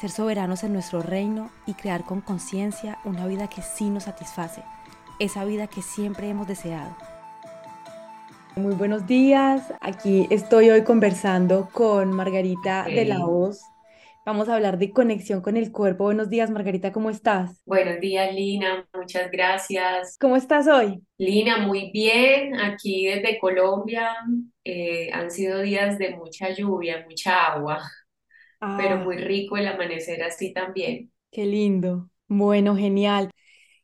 ser soberanos en nuestro reino y crear con conciencia una vida que sí nos satisface, esa vida que siempre hemos deseado. Muy buenos días, aquí estoy hoy conversando con Margarita de la Voz. Vamos a hablar de conexión con el cuerpo. Buenos días, Margarita, ¿cómo estás? Buenos días, Lina, muchas gracias. ¿Cómo estás hoy? Lina, muy bien, aquí desde Colombia. Eh, han sido días de mucha lluvia, mucha agua pero Ah, muy rico el amanecer así también. qué lindo. Bueno, genial.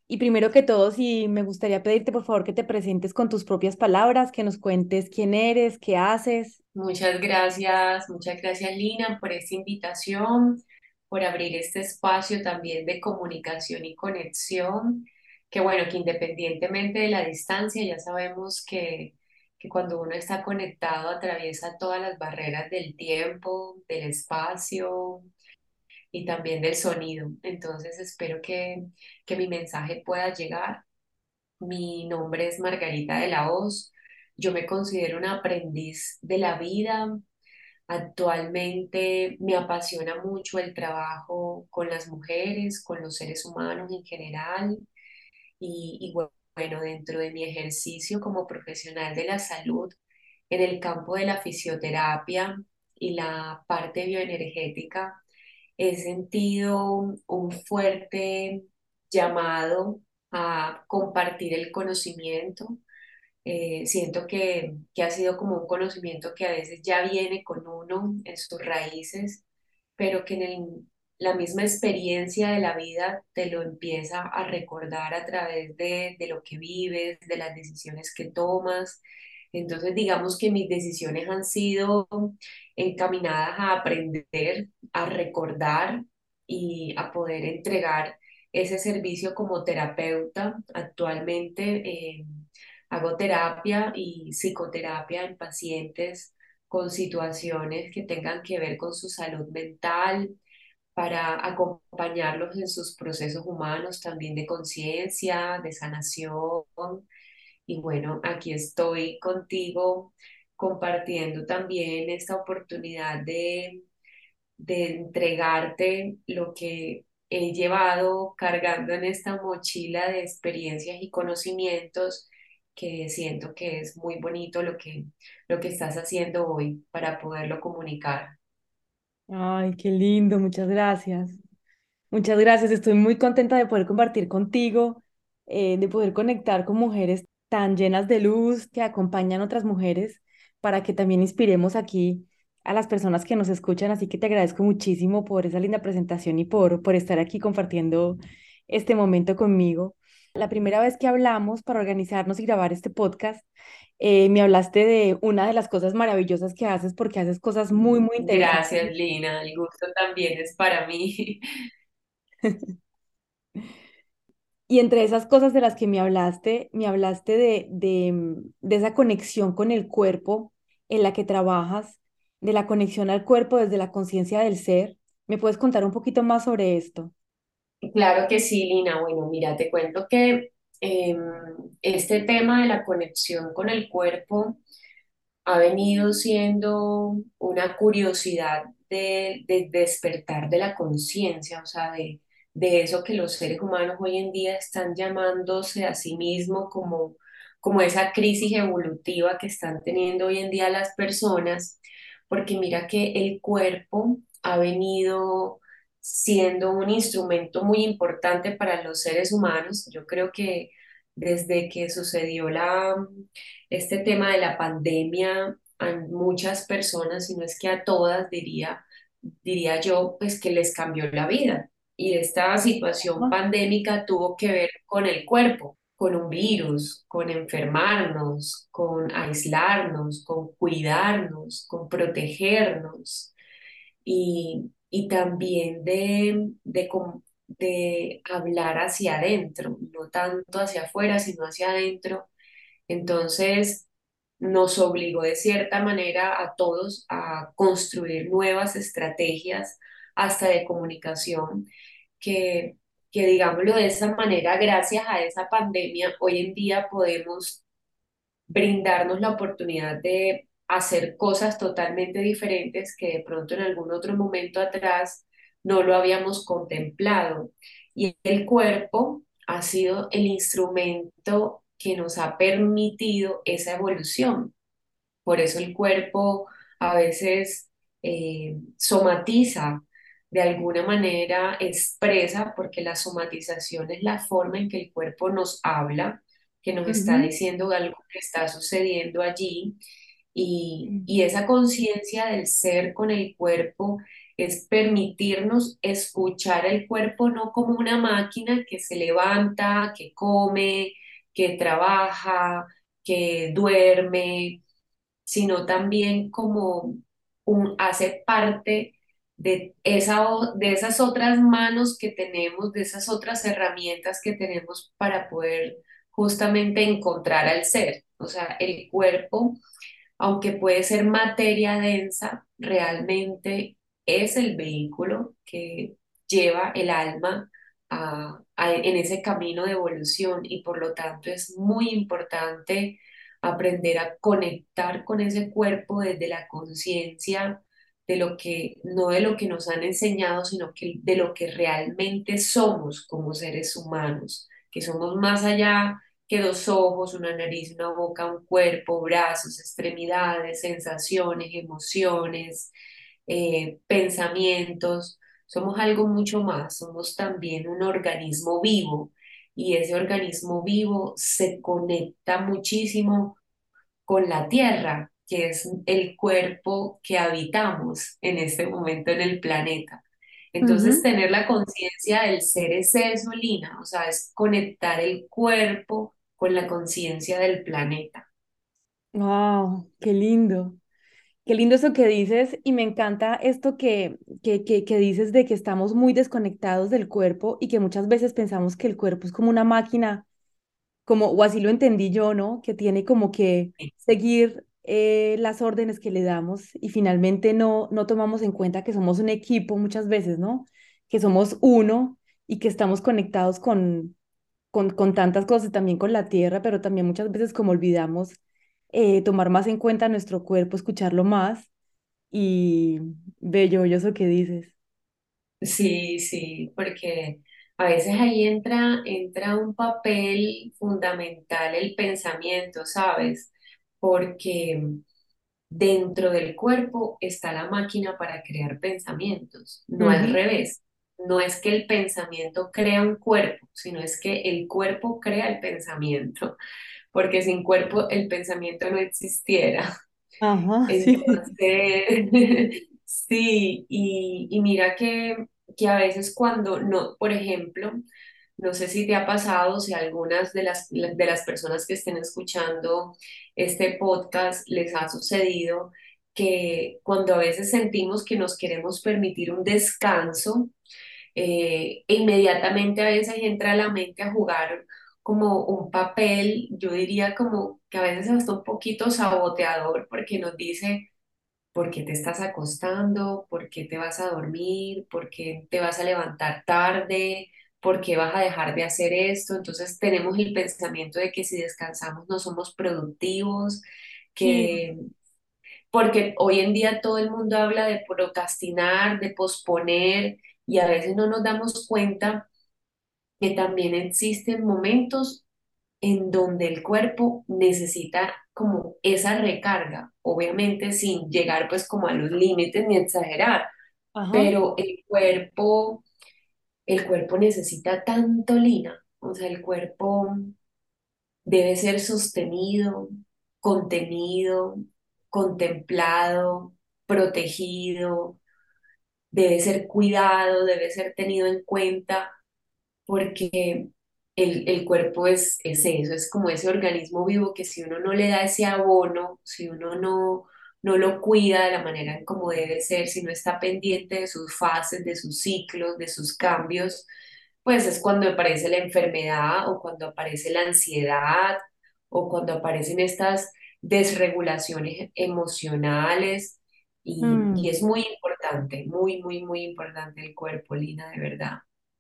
Y primero que todo, sí, me gustaría pedirte por favor que te presentes con tus propias palabras, que nos cuentes quién eres, qué haces. Muchas gracias, muchas gracias Lina por esta invitación, por abrir este espacio también de comunicación y conexión, que bueno, que independientemente de la distancia, ya sabemos que, que cuando uno está conectado atraviesa todas las barreras del tiempo, del espacio y también del sonido. Entonces espero que, que mi mensaje pueda llegar. Mi nombre es Margarita de la Hoz. Yo me considero una aprendiz de la vida. Actualmente me apasiona mucho el trabajo con las mujeres, con los seres humanos en general y, y bu- bueno, dentro de mi ejercicio como profesional de la salud en el campo de la fisioterapia y la parte bioenergética, he sentido un fuerte llamado a compartir el conocimiento. Eh, siento que, que ha sido como un conocimiento que a veces ya viene con uno en sus raíces, pero que en el- la misma experiencia de la vida te lo empieza a recordar a través de, de lo que vives, de las decisiones que tomas. Entonces, digamos que mis decisiones han sido encaminadas a aprender, a recordar y a poder entregar ese servicio como terapeuta. Actualmente eh, hago terapia y psicoterapia en pacientes con situaciones que tengan que ver con su salud mental para acompañarlos en sus procesos humanos también de conciencia, de sanación. Y bueno, aquí estoy contigo compartiendo también esta oportunidad de, de entregarte lo que he llevado cargando en esta mochila de experiencias y conocimientos que siento que es muy bonito lo que, lo que estás haciendo hoy para poderlo comunicar. Ay, qué lindo, muchas gracias. Muchas gracias, estoy muy contenta de poder compartir contigo, eh, de poder conectar con mujeres tan llenas de luz que acompañan a otras mujeres para que también inspiremos aquí a las personas que nos escuchan. Así que te agradezco muchísimo por esa linda presentación y por, por estar aquí compartiendo este momento conmigo. La primera vez que hablamos para organizarnos y grabar este podcast, eh, me hablaste de una de las cosas maravillosas que haces porque haces cosas muy, muy Gracias, interesantes Lina. El gusto también es para mí. Y entre esas cosas de las que me hablaste, me hablaste de, de, mm, de esa conexión con el cuerpo en la que trabajas, de la conexión al cuerpo desde la conciencia del ser. ¿Me puedes contar un poquito más sobre esto? Claro que sí, Lina. Bueno, mira, te cuento que em, este tema de la conexión con el cuerpo ha venido siendo una curiosidad de, de despertar de la conciencia, o sea, de, de eso que los seres humanos hoy en día están llamándose a sí mismos como, como esa crisis evolutiva que están teniendo hoy en día las personas, porque mira que el cuerpo ha venido siendo un instrumento muy importante para los seres humanos. Yo creo que desde que sucedió la, este tema de la pandemia, a muchas personas, si no es que a todas, diría, diría yo, pues que les cambió la vida. Y esta situación pandémica tuvo que ver con el cuerpo, con un virus, con enfermarnos, con aislarnos, con cuidarnos, con protegernos y, y también de, de, de hablar hacia adentro, no tanto hacia afuera, sino hacia adentro. Entonces, nos obligó de cierta manera a todos a construir nuevas estrategias hasta de comunicación que, que digámoslo de esa manera, gracias a esa pandemia, hoy en día podemos brindarnos la oportunidad de hacer cosas totalmente diferentes que de pronto en algún otro momento atrás no lo habíamos contemplado. Y el cuerpo ha sido el instrumento que nos ha permitido esa evolución. Por eso el cuerpo a veces eh, somatiza, de alguna manera expresa, porque la somatización es la forma en que el cuerpo nos habla, que nos está diciendo algo que está sucediendo allí. Y, y esa conciencia del ser con el cuerpo es permitirnos escuchar el cuerpo no como una máquina que se levanta, que come, que trabaja, que duerme, sino también como un, hace parte de, esa, de esas otras manos que tenemos, de esas otras herramientas que tenemos para poder justamente encontrar al ser. O sea, el cuerpo, aunque puede ser materia densa, realmente es el vehículo que lleva el alma en ese camino de evolución y por lo tanto es muy importante aprender a conectar con ese cuerpo desde la conciencia de lo que, no de lo que nos han enseñado, sino que de lo que realmente somos como seres humanos, que somos más allá que dos ojos, una nariz, una boca, un cuerpo, brazos, extremidades, sensaciones, emociones, eh, pensamientos, somos algo mucho más, somos también un organismo vivo y ese organismo vivo se conecta muchísimo con la tierra, que es el cuerpo que habitamos en este momento en el planeta. Entonces, tener la conciencia del ser es eso, Lina, o sea, es conectar el cuerpo con la conciencia del planeta. ¡Wow! ¡Qué lindo! Qué lindo eso que dices y me encanta esto que, que, que, dices de que estamos muy desconectados del cuerpo y que muchas veces pensamos que el cuerpo es como una máquina, como, o así lo entendí yo, ¿no? Que tiene como que seguir eh, las órdenes que le damos y finalmente no, no tomamos en cuenta que somos un equipo muchas veces, ¿no? Que somos uno y que estamos conectados con, con, con tantas cosas, también con la tierra, pero también muchas veces como olvidamos eh, tomar más en cuenta nuestro cuerpo, escucharlo más y bello, yo eso que dices. Sí, sí, porque a veces ahí entra, entra un papel fundamental el pensamiento, ¿sabes? Porque dentro del cuerpo está la máquina para crear pensamientos, no al revés. No es que el pensamiento crea un cuerpo, sino es que el cuerpo crea el pensamiento porque sin cuerpo el pensamiento no existiera. Ajá, Entonces, sí, y, y mira que, que a veces cuando no, por ejemplo, no sé si te ha pasado, si a algunas de las, de las personas que estén escuchando este podcast les ha sucedido que cuando a veces sentimos que nos queremos permitir un descanso, eh, e inmediatamente a veces entra a la mente a jugar como un papel, yo diría como que a veces hasta un poquito saboteador porque nos dice, ¿por qué te estás acostando? ¿Por qué te vas a dormir? ¿Por qué te vas a levantar tarde? ¿Por qué vas a dejar de hacer esto? Entonces tenemos el pensamiento de que si descansamos no somos productivos, que... Porque hoy en día todo el mundo habla de procrastinar, de posponer, y a veces no nos damos cuenta que también existen momentos en donde el cuerpo necesita como esa recarga, obviamente sin llegar pues como a los límites ni exagerar, Ajá. pero el cuerpo, el cuerpo necesita tanto lina, o sea, el cuerpo debe ser sostenido, contenido, contemplado, protegido, debe ser cuidado, debe ser tenido en cuenta porque el, el cuerpo es, es eso, es como ese organismo vivo que si uno no le da ese abono, si uno no, no lo cuida de la manera en como debe ser, si no está pendiente de sus fases, de sus ciclos, de sus cambios, pues es cuando aparece la enfermedad o cuando aparece la ansiedad o cuando aparecen estas desregulaciones emocionales y, y Mm. es muy importante, muy, muy, muy importante el cuerpo, Lina, de verdad.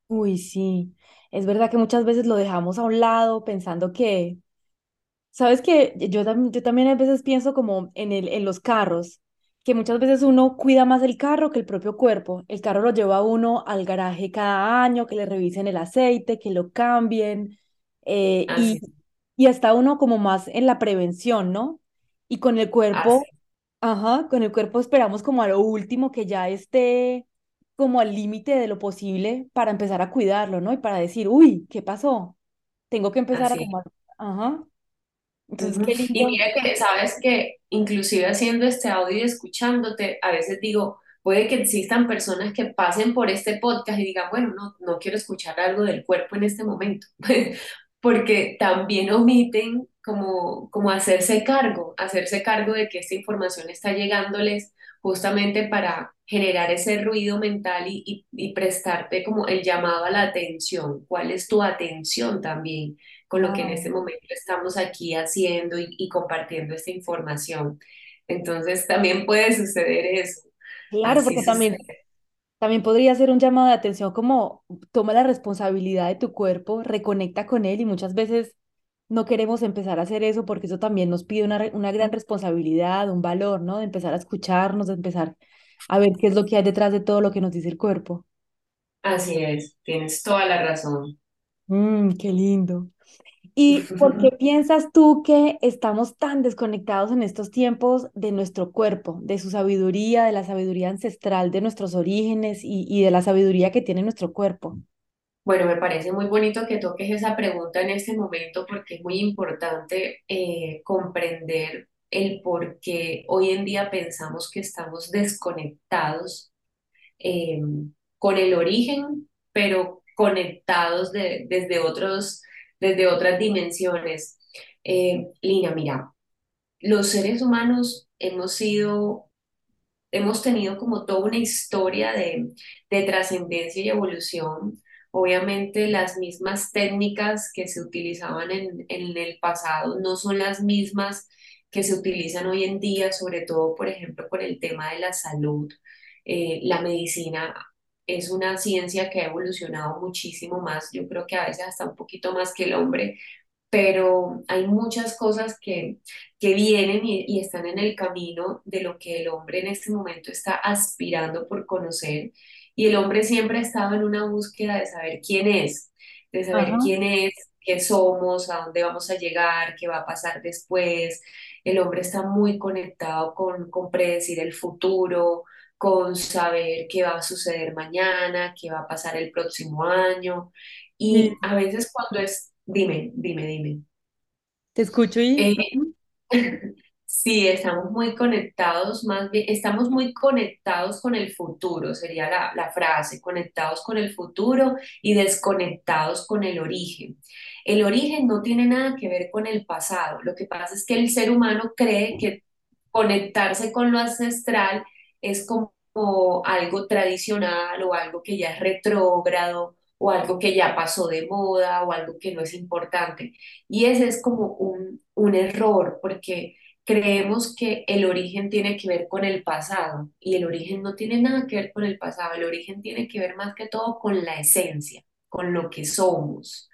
Uy, sí. Es verdad que muchas veces lo dejamos a un lado pensando que Sabes que yo, yo también a veces pienso como en el, en los carros, que muchas veces uno cuida más el carro que el propio cuerpo. El carro lo lleva uno al garaje cada año, que le revisen el aceite, que lo cambien, eh, y, y hasta uno como más en la prevención, ¿no? Y con el cuerpo. Ajá, con el cuerpo esperamos como a lo último que ya esté como al límite de lo posible para empezar a cuidarlo, ¿no? Y para decir, uy, ¿qué pasó? Tengo que empezar a Así. tomar, ajá. Entonces, qué Y lindo. mira que, sabes que inclusive haciendo este audio y escuchándote, a veces digo, puede que existan personas que pasen por este podcast y digan, bueno, no, no quiero escuchar algo del cuerpo en este momento, porque también omiten como, como hacerse cargo, hacerse cargo de que esta información está llegándoles justamente para generar ese ruido mental y, y, y prestarte como el llamado a la atención. ¿Cuál es tu atención también? con lo que en este momento estamos aquí haciendo y, y compartiendo esta información. Entonces también puede suceder eso, Claro, así porque también, también podría ser un llamado de atención como toma la responsabilidad de tu cuerpo, reconecta con él y muchas veces no queremos empezar a hacer eso porque eso también nos pide una, una gran responsabilidad, un valor, ¿no? De empezar a escucharnos, de empezar a ver qué es lo que hay detrás de todo lo que nos dice el cuerpo. Así es, tienes toda la razón. Mm, qué lindo. ¿Y por qué piensas tú que estamos tan desconectados en estos tiempos de nuestro cuerpo, de su sabiduría, de la sabiduría ancestral de nuestros orígenes y, y de la sabiduría que tiene nuestro cuerpo? Bueno, me parece muy bonito que toques esa pregunta en este momento porque es muy importante eh, comprender el por qué hoy en día pensamos que estamos desconectados eh, con el origen, pero conectados de- desde otros, desde otras dimensiones. Eh, Lina, mira, los seres humanos hemos sido, hemos tenido como toda una historia de, de trascendencia y evolución. Obviamente las mismas técnicas que se utilizaban en, en el pasado no son las mismas que se utilizan hoy en día, sobre todo, por ejemplo, por el tema de la salud. Eh, la medicina es una ciencia que ha evolucionado muchísimo más, yo creo que a veces hasta un poquito más que el hombre, pero hay muchas cosas que, que vienen y, y están en el camino de lo que el hombre en este momento está aspirando por conocer. Y el hombre siempre ha estado en una búsqueda de saber quién es, de saber Ajá. quién es, qué somos, a dónde vamos a llegar, qué va a pasar después. El hombre está muy conectado con, con predecir el futuro, con saber qué va a suceder mañana, qué va a pasar el próximo año. Y a veces cuando es, dime, dime, dime. te escucho y... Eh. sí, estamos muy conectados, más bien, estamos muy conectados con el futuro, sería la, la frase, conectados con el futuro y desconectados con el origen. El origen no tiene nada que ver con el pasado, lo que pasa es que el ser humano cree que conectarse con lo ancestral es como algo tradicional o algo que ya es retrógrado o algo que ya pasó de moda o algo que no es importante. Y ese es como un, un error porque creemos que el origen tiene que ver con el pasado y el origen no tiene nada que ver con el pasado, el origen tiene que ver más que todo con la esencia, con lo que somos.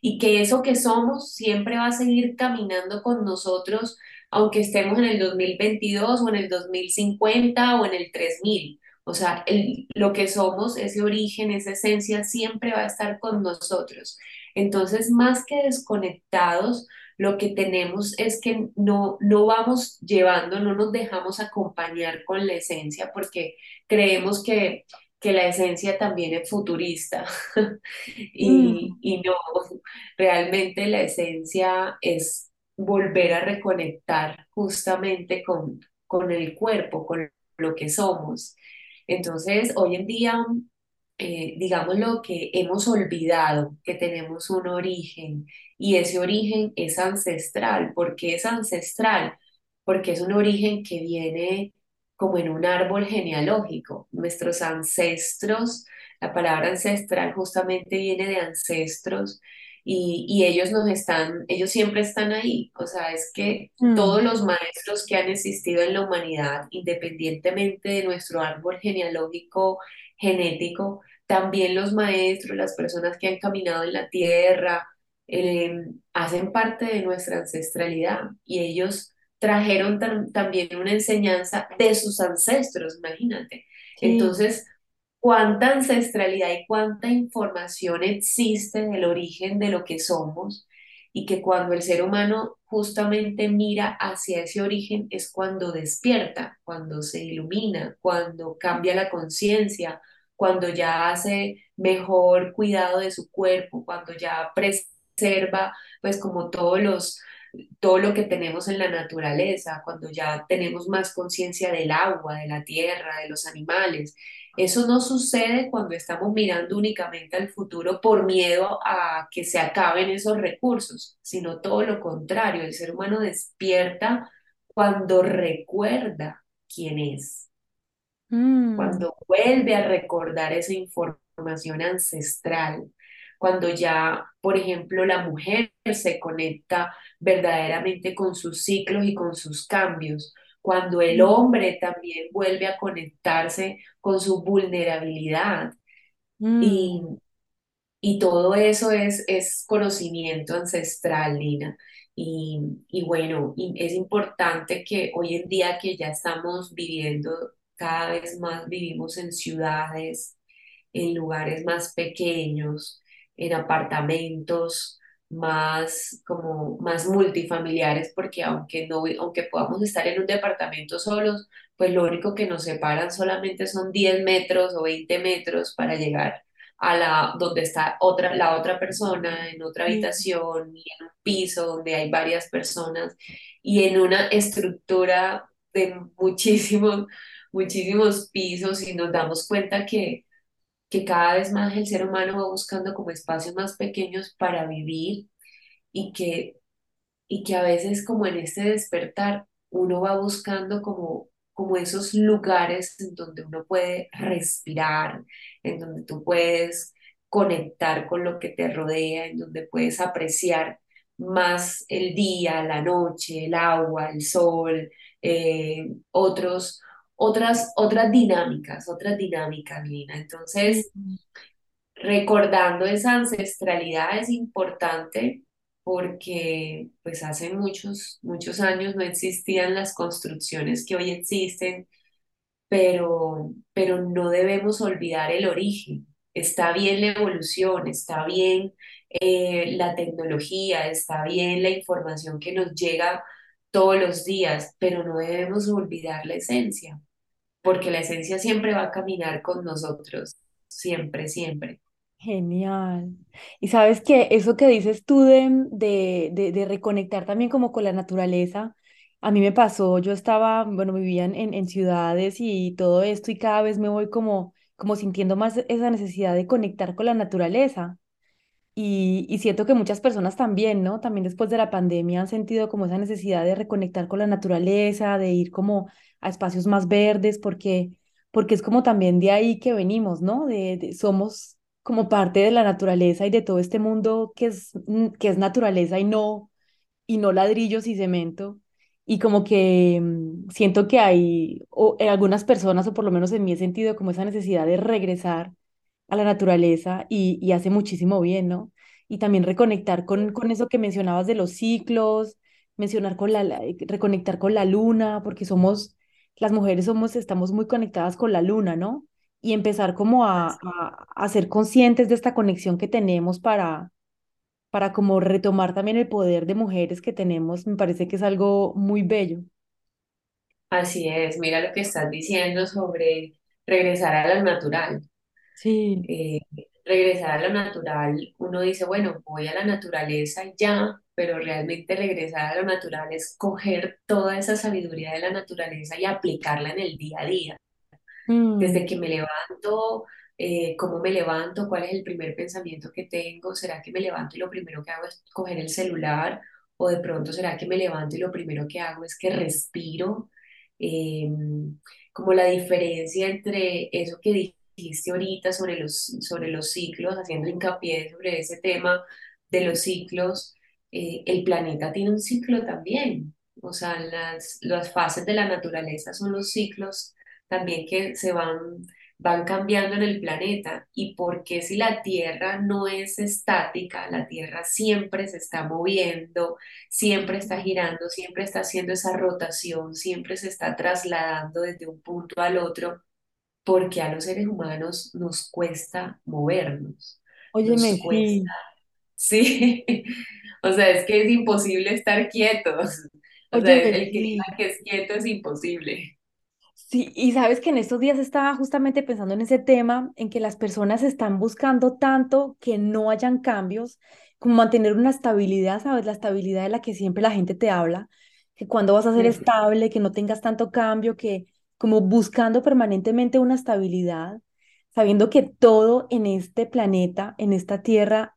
Y que eso que somos siempre va a seguir caminando con nosotros aunque estemos en el 2022 o en el 2050 o en el 3000. O sea, el- lo que somos, ese origen, esa esencia, siempre va a estar con nosotros. Entonces, más que desconectados, lo que tenemos es que no, no vamos llevando, no nos dejamos acompañar con la esencia porque creemos que, que la esencia también es futurista y, Mm, y no, realmente la esencia es volver a reconectar justamente con, con el cuerpo, con lo que somos. Entonces, hoy en día eh, digamos lo que hemos olvidado, que tenemos un origen y ese origen es ancestral. ¿Por qué es ancestral? Porque es un origen que viene como en un árbol genealógico. Nuestros ancestros, la palabra ancestral justamente viene de ancestros y, y ellos nos están, ellos siempre están ahí. O sea, es que mm, todos los maestros que han existido en la humanidad, independientemente de nuestro árbol genealógico, genético, también los maestros, las personas que han caminado en la tierra, eh, hacen parte de nuestra ancestralidad y ellos trajeron tam- también una enseñanza de sus ancestros, imagínate. sí, Entonces, cuánta ancestralidad y cuánta información existe del origen de lo que somos y que cuando el ser humano justamente mira hacia ese origen es cuando despierta, cuando se ilumina, cuando cambia la conciencia, cuando ya hace mejor cuidado de su cuerpo, cuando ya preserva pues como todos los todo lo que tenemos en la naturaleza, cuando ya tenemos más conciencia del agua, de la tierra, de los animales. Eso no sucede cuando estamos mirando únicamente al futuro por miedo a que se acaben esos recursos, sino todo lo contrario, el ser humano despierta cuando recuerda quién es, mm, cuando vuelve a recordar esa información ancestral, cuando ya, por ejemplo, la mujer se conecta verdaderamente con sus ciclos y con sus cambios, cuando el mm, hombre también vuelve a conectarse con su vulnerabilidad. Y, mm, y todo eso es, es conocimiento ancestral, Lina. Y, y bueno, y es importante que hoy en día que ya estamos viviendo, cada vez más vivimos en ciudades, en lugares más pequeños, en apartamentos más como más multifamiliares, porque aunque no, aunque podamos estar en un departamento solos, pues lo único que nos separan solamente son 10 metros o 20 metros para llegar a la donde está otra, la otra persona, en otra habitación y en un piso donde hay varias personas. Y en una estructura de muchísimos, muchísimos pisos y nos damos cuenta que que cada vez más el ser humano va buscando como espacios más pequeños para vivir y que, y que a veces como en este despertar uno va buscando como, como esos lugares en donde uno puede respirar, en donde tú puedes conectar con lo que te rodea, en donde puedes apreciar más el día, la noche, el agua, el sol, eh, otros, otras, otras dinámicas, otras dinámicas, Lina. Entonces, recordando esa ancestralidad es importante porque pues hace muchos, muchos años no existían las construcciones que hoy existen, pero, pero no debemos olvidar el origen. Está bien la evolución, está bien eh, la tecnología, está bien la información que nos llega todos los días, pero no debemos olvidar la esencia, porque la esencia siempre va a caminar con nosotros, siempre, siempre. Genial. Y sabes que eso que dices tú de, de, de, reconectar también como con la naturaleza, a mí me pasó, yo estaba, bueno, vivía en en ciudades y todo esto y cada vez me voy como, como sintiendo más esa necesidad de conectar con la naturaleza. Y, y siento que muchas personas también, ¿no? También después de la pandemia han sentido como esa necesidad de reconectar con la naturaleza, de ir como a espacios más verdes, porque, porque es como también de ahí que venimos, ¿no? De, somos como parte de la naturaleza y de todo este mundo que es, mm, que es naturaleza y no, y no ladrillos y cemento. Y como que mm, siento que hay, o en algunas personas, o por lo menos en mí he sentido como esa necesidad de regresar a la naturaleza y, y hace muchísimo bien, ¿no? Y también reconectar con, con eso que mencionabas de los ciclos, mencionar con la, la- reconectar con la luna, porque somos, las mujeres somos, estamos muy conectadas con la luna, ¿no? Y empezar como a, a, a ser conscientes de esta conexión que tenemos para para como retomar también el poder de mujeres que tenemos, me parece que es algo muy bello. Así es, mira lo que estás diciendo sobre regresar a lo natural. Sí. Eh, regresar a lo natural, uno dice, bueno, voy a la naturaleza y ya, pero realmente regresar a lo natural es coger toda esa sabiduría de la naturaleza y aplicarla en el día a día. Mm, Desde que me levanto, eh, cómo me levanto, cuál es el primer pensamiento que tengo, ¿será que me levanto y lo primero que hago es coger el celular? ¿O de pronto será que me levanto y lo primero que hago es que respiro? Eh, como la diferencia entre eso que dijiste ahorita sobre los, sobre los ciclos, haciendo hincapié sobre ese tema de los ciclos, eh, el planeta tiene un ciclo también. O sea, las, las fases de la naturaleza son los ciclos también que se van, van cambiando en el planeta. Y porque si la Tierra no es estática, la Tierra siempre se está moviendo, siempre está girando, siempre está haciendo esa rotación, siempre se está trasladando desde un punto al otro, porque a los seres humanos nos cuesta movernos, nos óyeme, cuesta, sí, sí. O sea, es que es imposible estar quietos. O sea, óyeme, el que diga que es quieto es imposible. Sí, y sabes que en estos días estaba justamente pensando en ese tema, en que las personas están buscando tanto que no hayan cambios, como mantener una estabilidad, ¿sabes? La estabilidad de la que siempre la gente te habla, que cuando vas a ser estable, que no tengas tanto cambio, que como buscando permanentemente una estabilidad, sabiendo que todo en este planeta, en esta tierra,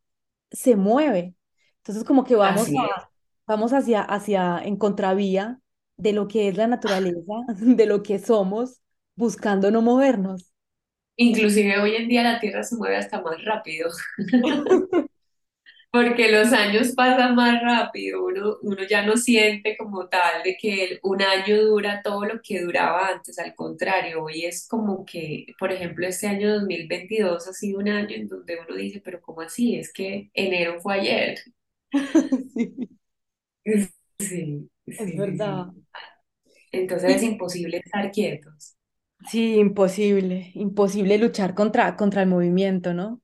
se mueve. Entonces, como que vamos a, vamos hacia, hacia, en contravía de lo que es la naturaleza, de lo que somos, buscando no movernos. Inclusive hoy en día la Tierra se mueve hasta más rápido, porque los años pasan más rápido, uno, uno ya no siente como tal de que un año dura todo lo que duraba antes, al contrario, hoy es como que, por ejemplo, este año 2022 ha sido un año en donde uno dice, pero ¿cómo así? Es que enero fue ayer. Sí, Sí, sí, es verdad. sí. Entonces es imposible estar quietos. sí, imposible, imposible luchar contra, contra el movimiento, ¿no?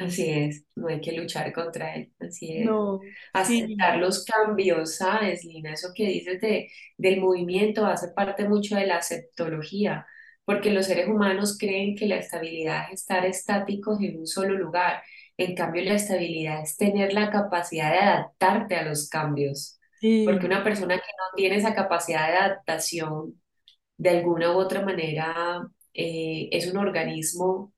Así es, no hay que luchar contra él, así es. No, sí, Aceptar los cambios, ¿sabes, Lina? Eso que dices de, del movimiento hace parte mucho de la aceptología, porque los seres humanos creen que la estabilidad es estar estáticos en un solo lugar. En cambio, la estabilidad es tener la capacidad de adaptarte a los cambios, porque una persona que no tiene esa capacidad de adaptación, de alguna u otra manera, eh, es un organismo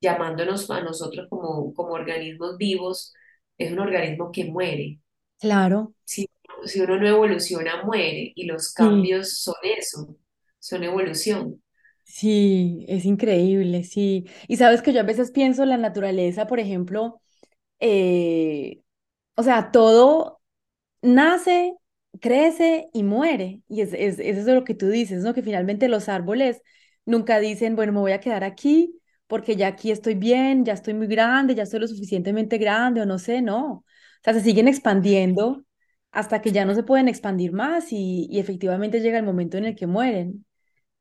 llamándonos a nosotros como, como organismos vivos, es un organismo que muere. claro, Si, si uno no evoluciona, muere y los sí, cambios son eso, son evolución. sí, es increíble, sí. Y sabes que yo a veces pienso en la naturaleza, por ejemplo, eh, o sea, todo nace, crece y muere. Y es, es, es eso lo que tú dices, ¿no? Que finalmente los árboles nunca dicen, bueno, me voy a quedar aquí porque ya aquí estoy bien, ya estoy muy grande, ya estoy lo suficientemente grande o no sé, no. O sea, se siguen expandiendo hasta que ya no se pueden expandir más y, y efectivamente llega el momento en el que mueren.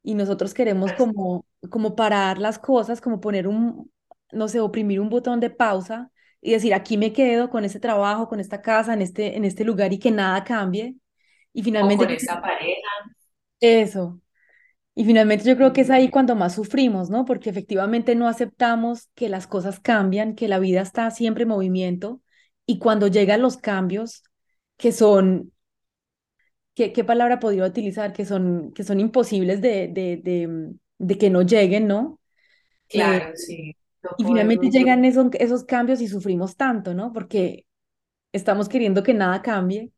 Y nosotros queremos como, como parar las cosas, como poner un, no sé, oprimir un botón de pausa y decir, aquí me quedo con este trabajo, con esta casa, en este, en este lugar y que nada cambie. Y O finalmente con yo esa creo- pareja. eso. Y finalmente yo creo que es ahí cuando más sufrimos, ¿no? Porque efectivamente no aceptamos que las cosas cambian, que la vida está siempre en movimiento y cuando llegan los cambios que son, ¿qué, qué palabra podría utilizar? Que son, que son imposibles de, de, de, de que no lleguen, ¿no? Eh, Claro, sí, no y finalmente podemos, llegan esos, esos cambios y sufrimos tanto, ¿no? Porque estamos queriendo que nada cambie.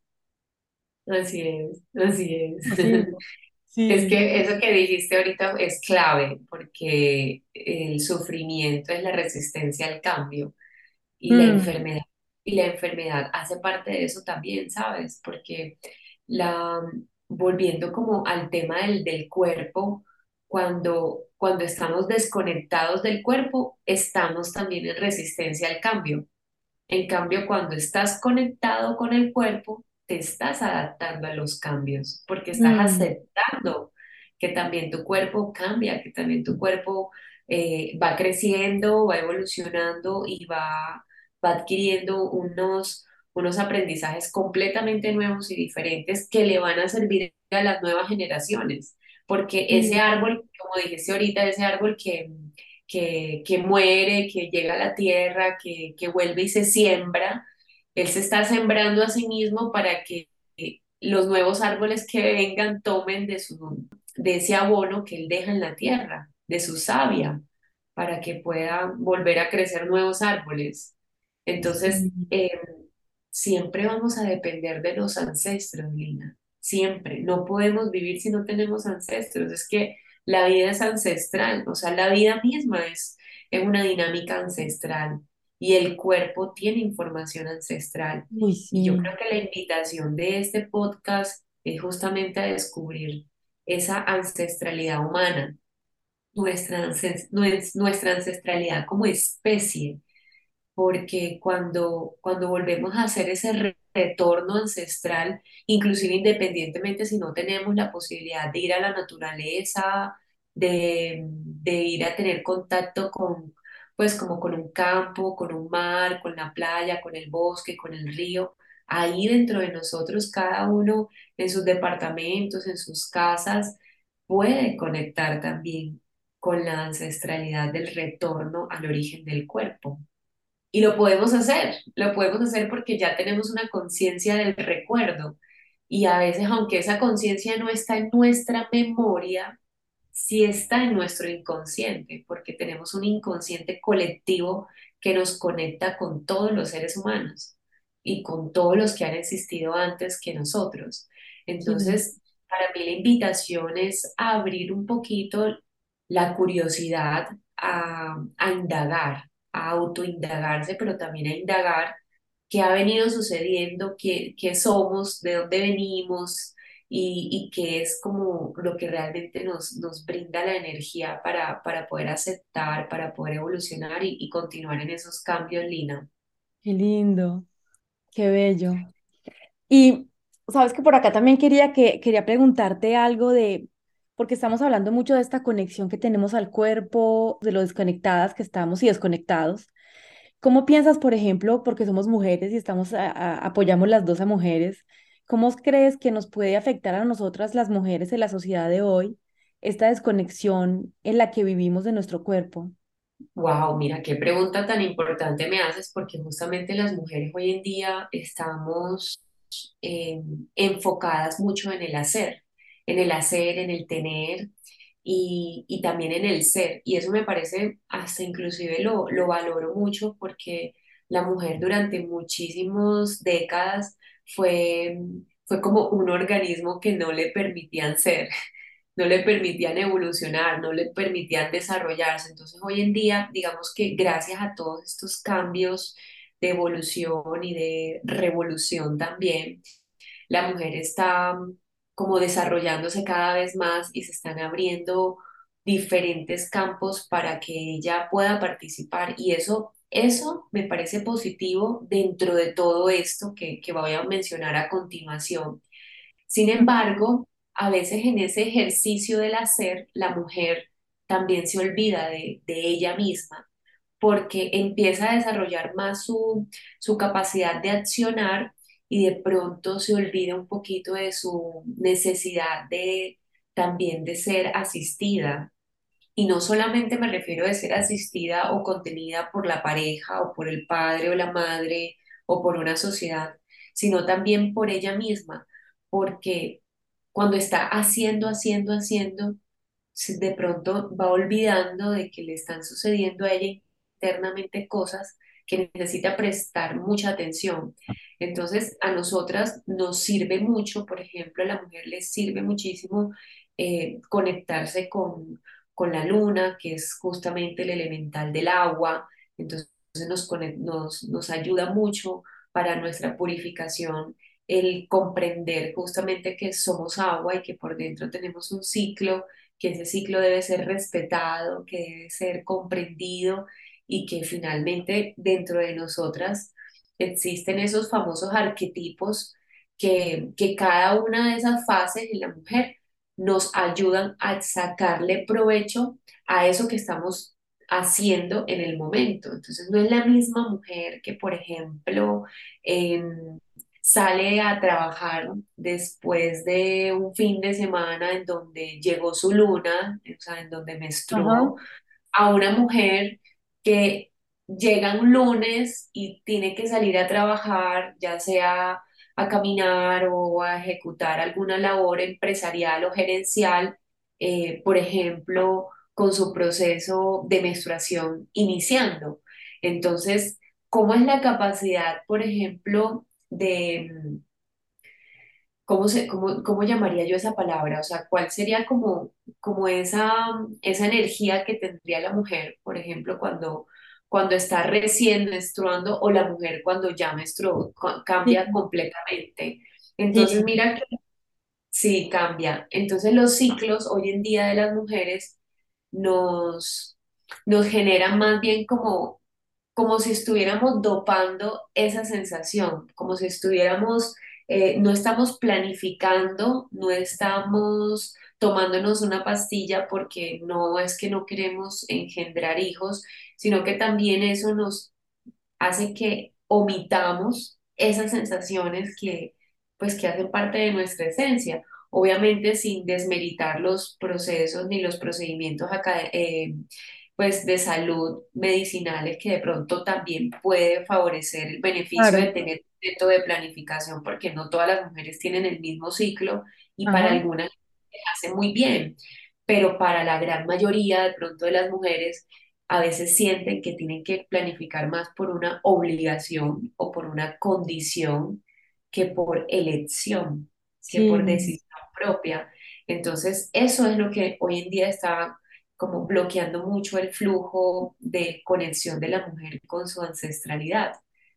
así es, así es. Posible. Es Sí. que eso que dijiste ahorita es clave, porque el sufrimiento es la resistencia al cambio. y la Mm, enfermedad. Y la enfermedad hace parte de eso también, ¿sabes? Porque la, volviendo como al tema del, del cuerpo, cuando, cuando estamos desconectados del cuerpo, estamos también en resistencia al cambio. En cambio, cuando estás conectado con el cuerpo, te estás adaptando a los cambios, porque estás mm, aceptando que también tu cuerpo cambia, que también tu cuerpo eh, va creciendo, va evolucionando y va va adquiriendo unos, unos aprendizajes completamente nuevos y diferentes que le van a servir a las nuevas generaciones, porque ese Sí, árbol, como dijiste ahorita, ese árbol que, que, que muere, que llega a la tierra, que, que vuelve y se siembra, él se está sembrando a sí mismo para que los nuevos árboles que vengan tomen de, su, de ese abono que él deja en la tierra, de su savia, para que pueda volver a crecer nuevos árboles. Entonces, eh, siempre vamos a depender de los ancestros, Lina. Siempre. No podemos vivir si no tenemos ancestros. Es que la vida es ancestral, o sea, la vida misma es, es una dinámica ancestral y el cuerpo tiene información ancestral. uy, Y yo creo que la invitación de este podcast es justamente a descubrir esa ancestralidad humana, nuestra, ances- nues- nuestra ancestralidad como especie porque cuando, cuando volvemos a hacer ese re- retorno ancestral, inclusive independientemente si no tenemos la posibilidad de ir a la naturaleza, de, de ir a tener contacto con, pues como con un campo, con un mar, con la playa, con el bosque, con el río, ahí dentro de nosotros, cada uno en sus departamentos, en sus casas, puede conectar también con la ancestralidad del retorno al origen del cuerpo. Y lo podemos hacer, lo podemos hacer porque ya tenemos una conciencia del recuerdo. Y a veces, aunque esa conciencia no está en nuestra memoria, sí está en nuestro inconsciente, porque tenemos un inconsciente colectivo que nos conecta con todos los seres humanos y con todos los que han existido antes que nosotros. sí, Entonces, para mí la invitación es abrir un poquito la curiosidad a, a indagar, a autoindagarse, pero también a indagar qué ha venido sucediendo, qué, qué somos, de dónde venimos y, y qué es como lo que realmente nos, nos brinda la energía para, para poder aceptar, para poder evolucionar y, y continuar en esos cambios, Lina. qué lindo, qué bello. Y sabes que por acá también quería que quería preguntarte algo de, porque estamos hablando mucho de esta conexión que tenemos al cuerpo, de lo desconectadas que estamos y desconectados. ¿Cómo piensas, por ejemplo, porque somos mujeres y estamos apoyamos las dos a mujeres, cómo crees que nos puede afectar a nosotras las mujeres en la sociedad de hoy esta desconexión en la que vivimos de nuestro cuerpo? Wow, mira, qué pregunta tan importante me haces porque justamente las mujeres hoy en día estamos eh, enfocadas mucho en el hacer, en el hacer, en el tener y, y también en el ser. Y eso me parece, hasta inclusive lo, lo valoro mucho porque la mujer durante muchísimas décadas fue, fue como un organismo que no le permitían ser no le permitían evolucionar, no le permitían desarrollarse. Entonces hoy en día, digamos que gracias a todos estos cambios de evolución y de revolución también, la mujer está como desarrollándose cada vez más y se están abriendo diferentes campos para que ella pueda participar y eso, eso me parece positivo dentro de todo esto que, voy a mencionar a continuación. Sin embargo, a veces en ese ejercicio del hacer, la mujer también se olvida de, de ella misma porque empieza a desarrollar más su, su capacidad de accionar y de pronto se olvida un poquito de su necesidad de también de ser asistida. Y no solamente me refiero de ser asistida o contenida por la pareja o por el padre o la madre o por una sociedad, sino también por ella misma, porque cuando está haciendo, haciendo, haciendo, de pronto va olvidando de que le están sucediendo a ella internamente cosas que necesita prestar mucha atención. Entonces, a nosotras nos sirve mucho, por ejemplo, a la mujer le sirve muchísimo eh, conectarse con, con la luna, que es justamente el elemental del agua. Entonces, nos, nos, nos ayuda mucho para nuestra purificación el comprender justamente que somos agua y que por dentro tenemos un ciclo, que ese ciclo debe ser respetado, que debe ser comprendido y que finalmente dentro de nosotras existen esos famosos arquetipos que, que cada una de esas fases en la mujer nos ayudan a sacarle provecho a eso que estamos haciendo en el momento. Entonces no es la misma mujer que, por ejemplo, em, sale a trabajar después de un fin de semana en donde llegó su luna, o sea, en donde menstruó, a una mujer que llega un lunes y tiene que salir a trabajar, ya sea a caminar o a ejecutar alguna labor empresarial o gerencial, eh, por ejemplo, con su proceso de menstruación iniciando. Entonces, ¿cómo es la capacidad, por ejemplo, de ¿Cómo, se, cómo, cómo llamaría yo esa palabra? O sea, ¿cuál sería como, como esa, esa energía que tendría la mujer, por ejemplo, cuando, cuando está recién menstruando o la mujer cuando ya menstruó, cambia Sí, completamente? Entonces, sí, mira que sí, cambia. Entonces, los ciclos hoy en día de las mujeres nos, nos generan más bien como como si estuviéramos dopando esa sensación, como si estuviéramos, eh, no estamos planificando, no estamos tomándonos una pastilla porque no es que no queremos engendrar hijos, sino que también eso nos hace que omitamos esas sensaciones que, pues, que hacen parte de nuestra esencia. Obviamente sin desmeritar los procesos ni los procedimientos acá, eh, pues, de salud medicinales que de pronto también puede favorecer el beneficio de claro. tener un método de planificación, porque no todas las mujeres tienen el mismo ciclo y para Ajá. algunas les hace muy bien, pero para la gran mayoría de pronto de las mujeres a veces sienten que tienen que planificar más por una obligación o por una condición que por elección, que por decisión propia. Entonces, eso es lo que hoy en día está como bloqueando mucho el flujo de conexión de la mujer con su ancestralidad,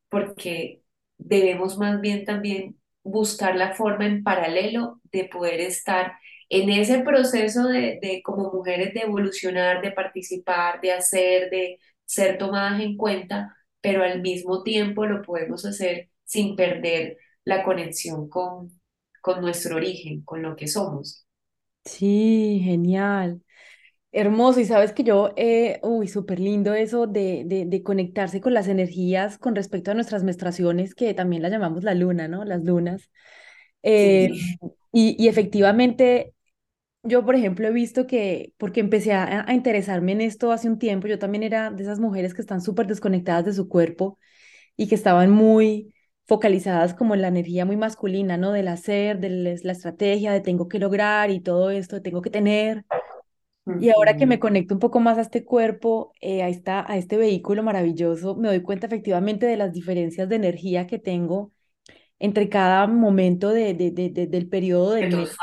porque debemos más bien también buscar la forma en paralelo de poder estar en ese proceso de, de como mujeres de evolucionar, de participar, de hacer, de ser tomadas en cuenta, pero al mismo tiempo lo podemos hacer sin perder la conexión con, con nuestro origen, con lo que somos. sí, genial. Hermoso, y sabes que yo, eh, uy, súper lindo eso de, de, de conectarse con las energías con respecto a nuestras menstruaciones, que también las llamamos la luna, ¿no? Las lunas. Eh, Sí. y, y efectivamente, yo, por ejemplo, he visto que, porque empecé a, a interesarme en esto hace un tiempo, yo también era de esas mujeres que están súper desconectadas de su cuerpo y que estaban muy focalizadas como en la energía muy masculina, ¿no? Del hacer, de la estrategia, de tengo que lograr y todo esto, de tengo que tener. Y ahora que me conecto un poco más a este cuerpo, eh, a, esta, a este vehículo maravilloso, me doy cuenta efectivamente de las diferencias de energía que tengo entre cada momento de, de, de- de- del periodo del De mes.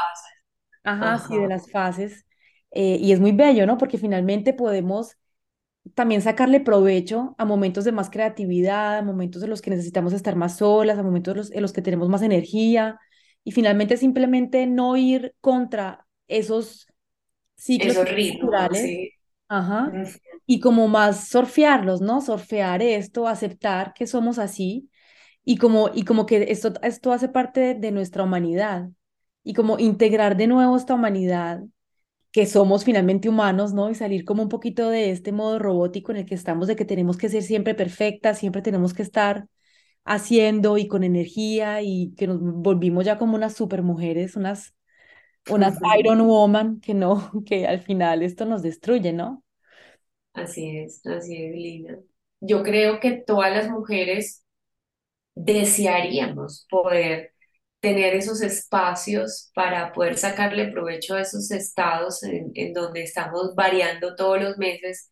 Ajá, sí, de las fases. eh, y es muy bello, ¿no? Porque finalmente podemos también sacarle provecho a momentos de más creatividad, a momentos en los que necesitamos estar más solas, a momentos en los, en los que tenemos más energía. Y finalmente simplemente no ir contra esos ciclos Esos naturales, sí. ajá, y como más surfearlos, ¿no? Surfear esto, aceptar que somos así y como, y como que esto, esto hace parte de, de nuestra humanidad y como integrar de nuevo esta humanidad, que somos finalmente humanos, ¿no? Y salir como un poquito de este modo robótico en el que estamos, de que tenemos que ser siempre perfectas, siempre tenemos que estar haciendo y con energía y que nos volvimos ya como unas super mujeres, unas unas Iron Woman que no, que al final esto nos destruye, ¿no? Así es, así es, Lina. Yo creo que todas las mujeres desearíamos poder tener esos espacios para poder sacarle provecho a esos estados en, donde estamos variando todos los meses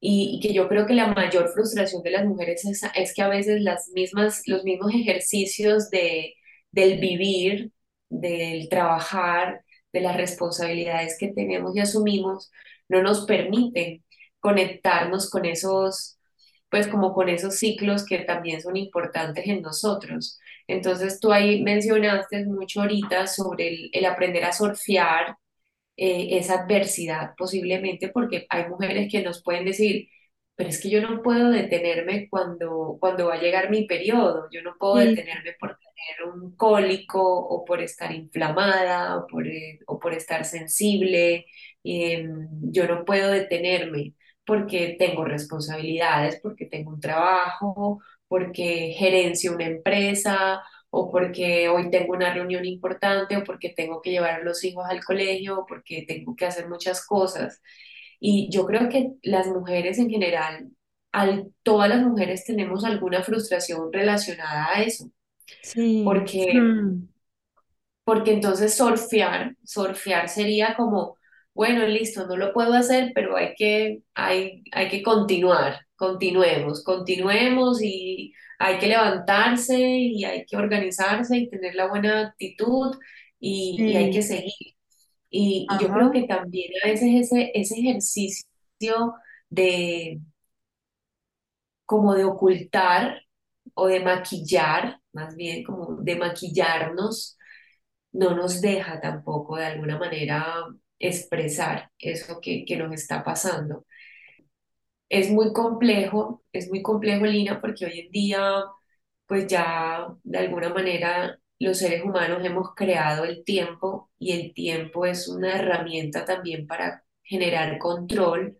y, y que yo creo que la mayor frustración de las mujeres es, es que a veces las mismas, los mismos ejercicios de, del vivir, del trabajar, de las responsabilidades que tenemos y asumimos, no nos permiten conectarnos con esos, pues como con esos ciclos que también son importantes en nosotros. Entonces tú ahí mencionaste mucho ahorita sobre el, el aprender a surfear eh, esa adversidad posiblemente porque hay mujeres que nos pueden decir, pero es que yo no puedo detenerme cuando, cuando va a llegar mi periodo, yo no puedo Sí, detenerme por tener un cólico o por estar inflamada o por, eh, o por estar sensible, em, yo no puedo detenerme. porque tengo responsabilidades, porque tengo un trabajo, porque gerencio una empresa o porque hoy tengo una reunión importante o porque tengo que llevar a los hijos al colegio o porque tengo que hacer muchas cosas. Y yo creo que las mujeres en general, al, todas las mujeres tenemos alguna frustración relacionada a eso, Sí. porque Mm. porque entonces surfear, surfear sería como, bueno, listo, no lo puedo hacer, pero hay que, hay, hay que continuar, continuemos, continuemos y hay que levantarse y hay que organizarse y tener la buena actitud y, y hay que seguir. Y, y yo creo que también a veces ese, ese ejercicio de como de ocultar o de maquillar, más bien como de maquillarnos no nos deja tampoco de alguna manera expresar eso que, que nos está pasando. Es muy complejo, es muy complejo, Lina, porque hoy en día, pues ya de alguna manera los seres humanos hemos creado el tiempo y el tiempo es una herramienta también para generar control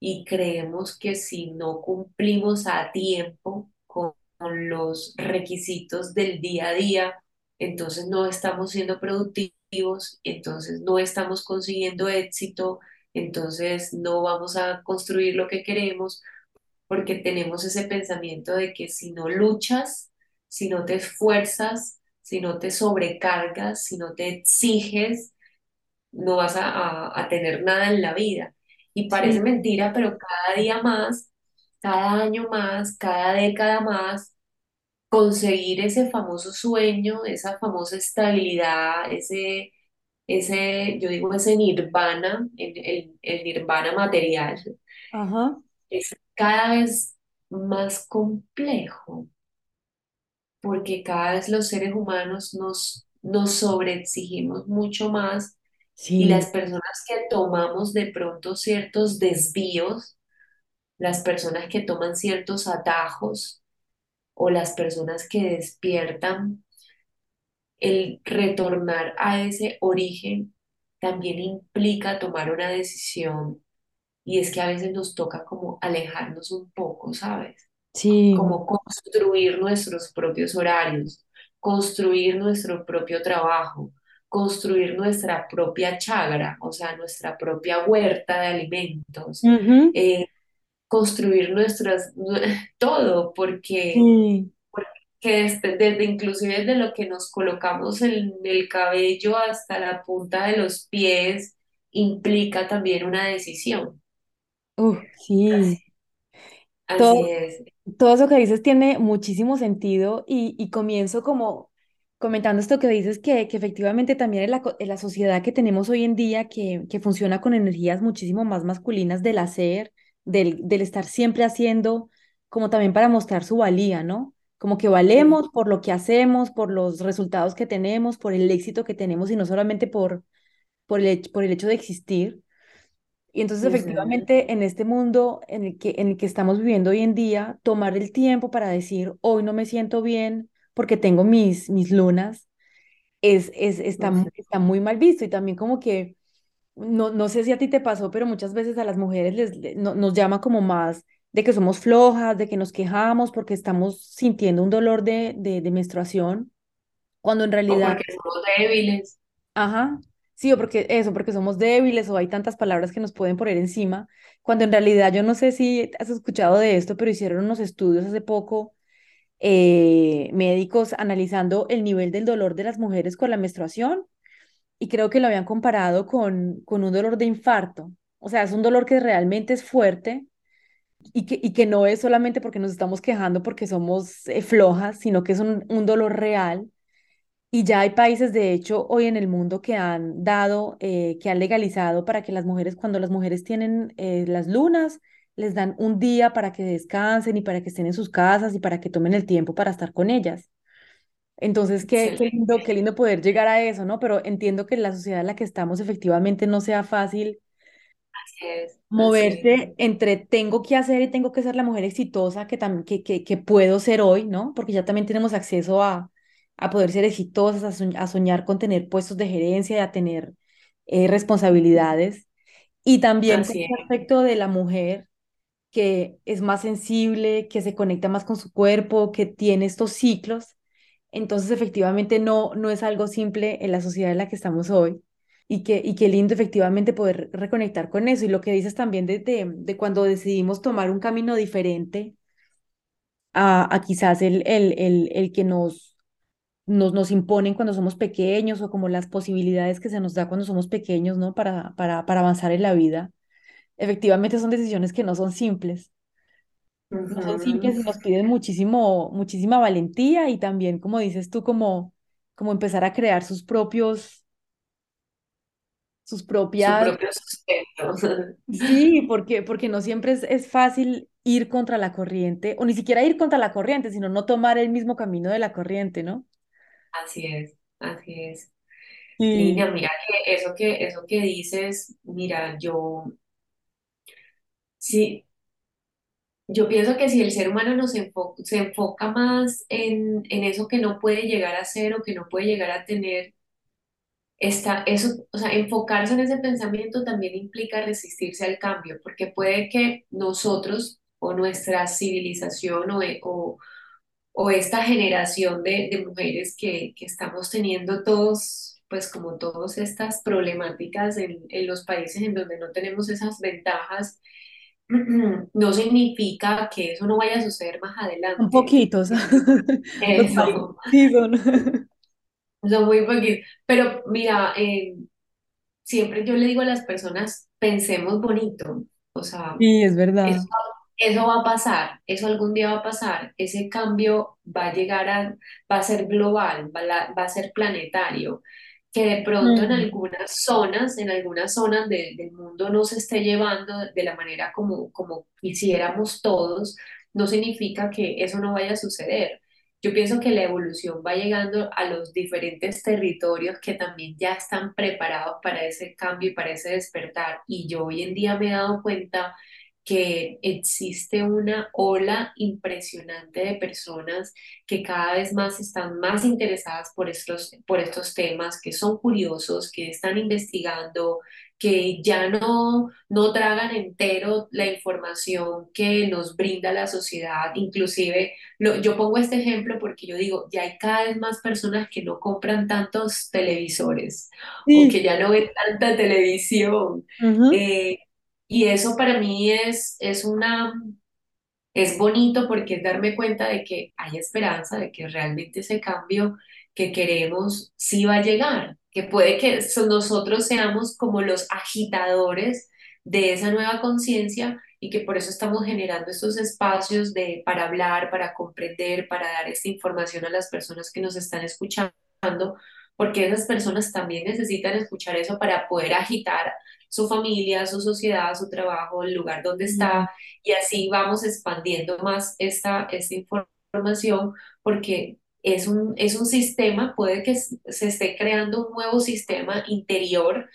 y creemos que si no cumplimos a tiempo con, los requisitos del día a día, entonces no estamos siendo productivos, entonces no estamos consiguiendo éxito, entonces no vamos a construir lo que queremos porque tenemos ese pensamiento de que si no luchas, si no te esfuerzas, si no te sobrecargas, si no te exiges, no vas a, a- a tener nada en la vida. Y parece Sí. mentira, pero cada día más, cada año más, cada década más, conseguir ese famoso sueño, esa famosa estabilidad, ese, ese, yo digo, ese nirvana, el, el, el nirvana material, Ajá. es cada vez más complejo, porque cada vez los seres humanos nos, nos sobreexigimos mucho más y las Sí. personas que tomamos de pronto ciertos desvíos, las personas que toman ciertos atajos o las personas que despiertan, el retornar a ese origen también implica tomar una decisión y es que a veces nos toca como alejarnos un poco, ¿sabes? Sí. Como construir nuestros propios horarios, construir nuestro propio trabajo, construir nuestra propia chagra, o sea, nuestra propia huerta de alimentos, eh, construir nuestras, todo, porque, Sí. Porque desde, desde inclusive desde lo que nos colocamos en el cabello hasta la punta de los pies, implica también una decisión. Uh, sí. Así, así Todo, es. todo eso que dices tiene muchísimo sentido y, y comienzo como comentando esto que dices que, que efectivamente también en la, en la sociedad que tenemos hoy en día que, que funciona con energías muchísimo más masculinas del hacer, del, del estar siempre haciendo, como también para mostrar su valía, ¿no? Como que valemos por lo que hacemos, por los resultados que tenemos, por el éxito que tenemos y no solamente por, por el, por el hecho de existir. Y entonces efectivamente en este mundo en el que, en el que estamos viviendo hoy en día, tomar el tiempo para decir, hoy no me siento bien porque tengo mis, mis lunas, es, es, está, está muy mal visto. Y también como que, no, no sé si a ti te pasó, pero muchas veces a las mujeres les, le- no- nos llama como más de que somos flojas, de que nos quejamos porque estamos sintiendo un dolor de, de, de menstruación, cuando en O realidad porque somos débiles. Ajá, sí, o porque eso, porque somos débiles o hay tantas palabras que nos pueden poner encima, cuando en realidad yo no sé si has escuchado de esto, pero hicieron unos estudios hace poco, eh, médicos analizando el nivel del dolor de las mujeres con la menstruación y creo que lo habían comparado con, con un dolor de infarto. O sea, es un dolor que realmente es fuerte y que, y que no es solamente porque nos estamos quejando porque somos eh, flojas, sino que es un, un dolor real y ya hay países, de hecho, hoy en el mundo que han dado, eh, que han legalizado para que las mujeres, cuando las mujeres tienen eh, las lunas, les dan un día para que descansen y para que estén en sus casas y para que tomen el tiempo para estar con ellas. Entonces, qué, qué Excelente. lindo, qué lindo poder llegar a eso, ¿no? Pero entiendo que la sociedad en la que estamos efectivamente no sea fácil es, moverse entre tengo que hacer y tengo que ser la mujer exitosa que, que, que, que puedo ser hoy, ¿no? Porque ya también tenemos acceso a, a poder ser exitosas, a, soñ- a soñar con tener puestos de gerencia y a tener eh, responsabilidades. Y también con el aspecto de la mujer que es más sensible, que se conecta más con su cuerpo, que tiene estos ciclos. Entonces, efectivamente, no, no es algo simple en la sociedad en la que estamos hoy. Y que, y qué lindo efectivamente poder reconectar con eso. Y lo que dices también de, de, de cuando decidimos tomar un camino diferente a, a quizás el, el, el, el que nos, nos, nos imponen cuando somos pequeños o como las posibilidades que se nos da cuando somos pequeños, ¿no? Para, para, para avanzar en la vida. Efectivamente son decisiones que no son simples. No son simples y nos piden muchísimo, muchísima valentía y también, como dices tú, como, como empezar a crear sus propios, sus Su propias, propio sustento. sí, porque, porque no siempre es, es fácil ir contra la corriente, o ni siquiera ir contra la corriente, sino no tomar el mismo camino de la corriente, ¿no? Así es, así es. Lina, mira que eso que, eso que dices, mira, yo sí, yo pienso que si el ser humano nos enfo- se enfoca más en, en eso que no puede llegar a ser o que no puede llegar a tener, está, eso, o sea, enfocarse en ese pensamiento también implica resistirse al cambio, porque puede que nosotros o nuestra civilización o, e- o o esta generación de, de mujeres que, que estamos teniendo todos, pues como todas estas problemáticas en, en los países en donde no tenemos esas ventajas, no significa que eso no vaya a suceder más adelante. poquitos. Los países Eso, sí son. Son muy poquitos. Pero mira, eh, siempre yo le digo a las personas, pensemos bonito, o sea, Sí, es Eso, verdad. eso va a pasar, eso algún día va a pasar, ese cambio va a llegar a, va a ser global, va, la- va a ser planetario, que de pronto en Mm. algunas zonas, en algunas zonas de- del mundo no se esté llevando de la manera como, como quisiéramos todos, no significa que eso no vaya a suceder. Yo pienso que la evolución va llegando a los diferentes territorios que también ya están preparados para ese cambio y para ese despertar. Y yo hoy en día me he dado cuenta que existe una ola impresionante de personas que cada vez más están más interesadas por estos, por estos temas, que son curiosos, que están investigando, que ya no, no tragan entero la información que nos brinda la sociedad. Inclusive, lo- yo pongo este ejemplo porque yo digo, ya hay cada vez más personas que no compran tantos televisores o que ya no ven tanta televisión. Eh, y eso para mí es, es una, es bonito porque es darme cuenta de que hay esperanza, de que realmente ese cambio que queremos sí va a llegar, que puede que so- nosotros seamos como los agitadores de esa nueva conciencia y que por eso estamos generando estos espacios de, para hablar, para comprender, para dar esta información a las personas que nos están escuchando, porque esas personas también necesitan escuchar eso para poder agitar su familia, su sociedad, su trabajo, el lugar donde está y así vamos expandiendo más esta, esta información porque es un, es un sistema, puede que se esté creando un nuevo sistema interior,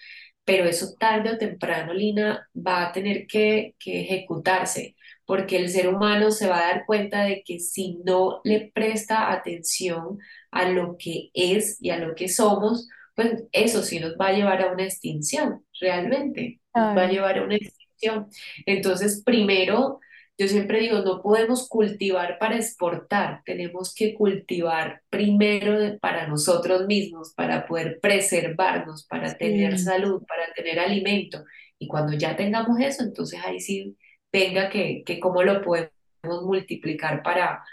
pero eso tarde o temprano, Lina, va a tener que, que ejecutarse, porque el ser humano se va a dar cuenta de que si no le presta atención a lo que es y a lo que somos, pues eso sí nos va a llevar a una extinción, realmente, nos va a llevar a una extinción. Entonces, primero, yo siempre digo, no podemos cultivar para exportar, tenemos que cultivar primero de- para nosotros mismos, para poder preservarnos, para tener Sí. salud, para tener alimento. Y cuando ya tengamos eso, entonces ahí sí venga que, que cómo lo podemos multiplicar para,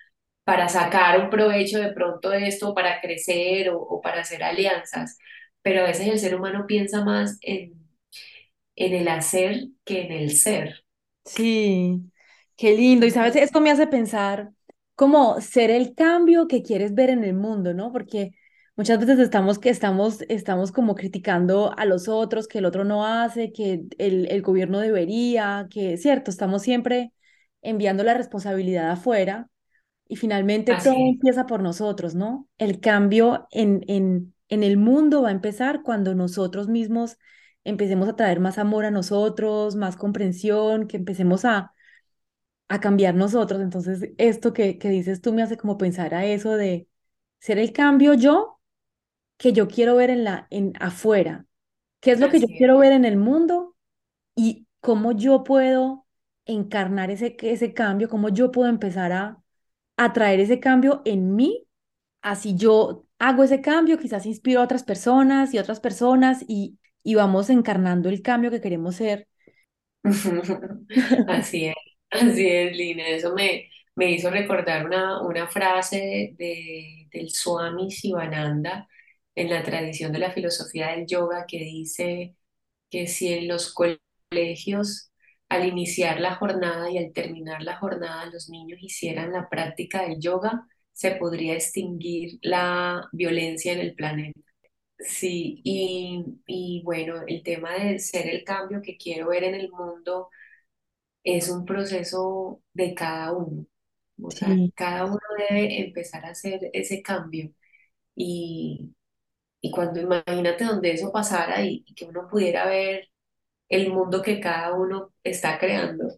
para sacar un provecho de pronto de esto, para crecer o, o para hacer alianzas. Pero a veces el ser humano piensa más en, en el hacer que en el ser. Sí, qué lindo. Y sabes, esto me hace pensar cómo ser el cambio que quieres ver en el mundo, ¿no? Porque muchas veces estamos que estamos, estamos como criticando a los otros, que el otro no hace, que el, el gobierno debería, que cierto, estamos siempre enviando la responsabilidad afuera y finalmente Así todo empieza por nosotros, ¿no? El cambio en, en, en el mundo va a empezar cuando nosotros mismos empecemos a traer más amor a nosotros, más comprensión, que empecemos a, a cambiar nosotros. Entonces, esto que, que dices tú me hace como pensar a eso de ser el cambio yo que yo quiero ver en la, en afuera. ¿Qué es lo que yo es. quiero ver en el mundo? y cómo yo puedo encarnar ese, ese cambio, cómo yo puedo empezar a, a traer ese cambio en mí, así yo hago ese cambio, quizás inspiro a otras personas y otras personas y, y vamos encarnando el cambio que queremos ser. Así es, así es, Lina. Eso me, me hizo recordar una, una frase de, del Swami Shivananda en la tradición de la filosofía del yoga que dice que si en los colegios al iniciar la jornada y al terminar la jornada los niños hicieran la práctica del yoga, se podría extinguir la violencia en el planeta. Sí, y, y bueno, el tema de ser el cambio que quiero ver en el mundo es un proceso de cada uno. O sea, Sí, cada uno debe empezar a hacer ese cambio. Y, y cuando imagínate donde eso pasara y, y que uno pudiera ver el mundo que cada uno está creando,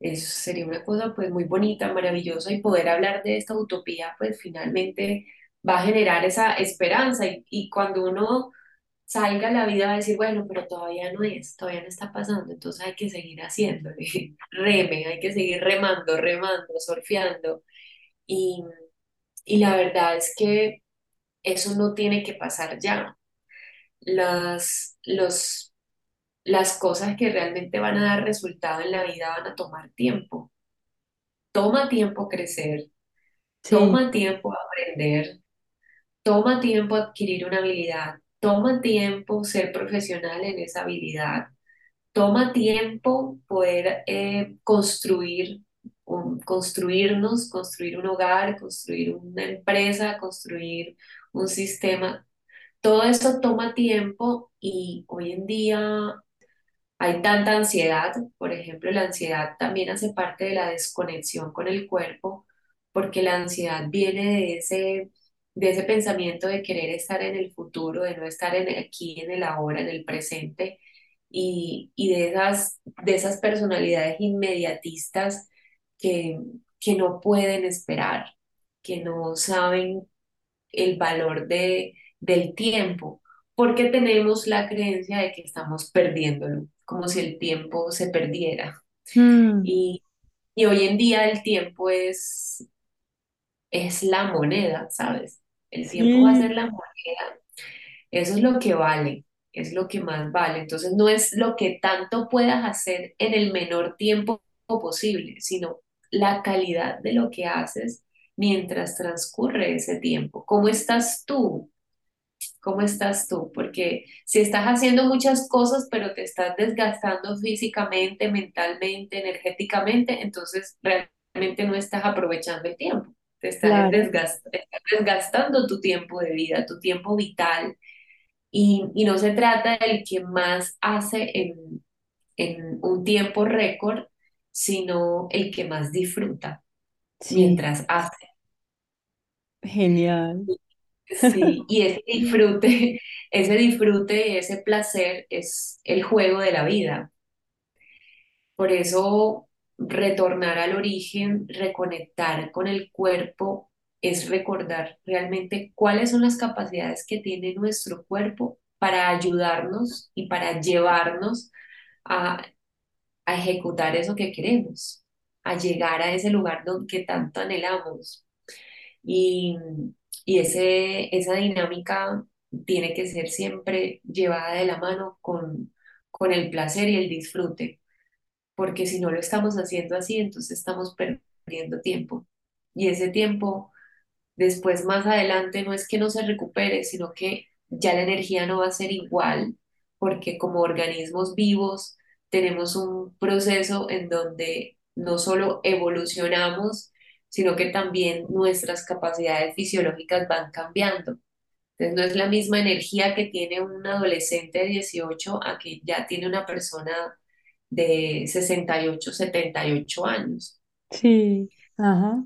eso sería una cosa pues muy bonita, maravillosa y poder hablar de esta utopía pues finalmente va a generar esa esperanza y, y cuando uno salga la vida va a decir, bueno, pero todavía no es, todavía no está pasando, entonces hay que seguir haciéndole, reme, hay que seguir remando, remando, surfeando y, y la verdad es que eso no tiene que pasar ya. Las, los, las cosas que realmente van a dar resultado en la vida van a tomar tiempo. Toma tiempo crecer, sí, toma tiempo aprender, toma tiempo adquirir una habilidad, toma tiempo ser profesional en esa habilidad, toma tiempo poder eh, construir, construirnos, construir un hogar, construir una empresa, construir un sistema. Todo eso toma tiempo y hoy en día hay tanta ansiedad, por ejemplo, la ansiedad también hace parte de la desconexión con el cuerpo, porque la ansiedad viene de ese, de ese pensamiento de querer estar en el futuro, de no estar en aquí, en el ahora, en el presente, y, y de esas, de esas personalidades inmediatistas que, que no pueden esperar, que no saben el valor de, del tiempo, porque tenemos la creencia de que estamos perdiéndolo, como si el tiempo se perdiera. Mm, Y, y hoy en día el tiempo es, es la moneda, ¿sabes? El tiempo va a ser la moneda. Eso es lo que vale, es lo que más vale. Entonces no es lo que tanto puedas hacer en el menor tiempo posible, sino la calidad de lo que haces mientras transcurre ese tiempo. ¿Cómo estás tú? ¿Cómo estás tú? Porque si estás haciendo muchas cosas, pero te estás desgastando físicamente, mentalmente, energéticamente, entonces realmente no estás aprovechando el tiempo. Te estás claro, desgast- estás desgastando tu tiempo de vida, tu tiempo vital. Y, y no se trata del que más hace en, en un tiempo récord, sino el que más disfruta sí, mientras hace. genial. Sí, y ese disfrute, ese disfrute ese placer es el juego de la vida. Por eso, retornar al origen, reconectar con el cuerpo, es recordar realmente cuáles son las capacidades que tiene nuestro cuerpo para ayudarnos y para llevarnos a, a ejecutar eso que queremos, a llegar a ese lugar donde, tanto anhelamos. Y, y ese, esa dinámica tiene que ser siempre llevada de la mano con, con el placer y el disfrute, porque si no lo estamos haciendo así, entonces estamos perdiendo tiempo. Y ese tiempo después, más adelante, no es que no se recupere, sino que ya la energía no va a ser igual, porque como organismos vivos tenemos un proceso en donde no solo evolucionamos, sino que también nuestras capacidades fisiológicas van cambiando. Entonces, no es la misma energía que tiene un adolescente de 18 a que ya tiene una persona de 68, 78 años. Sí, ajá,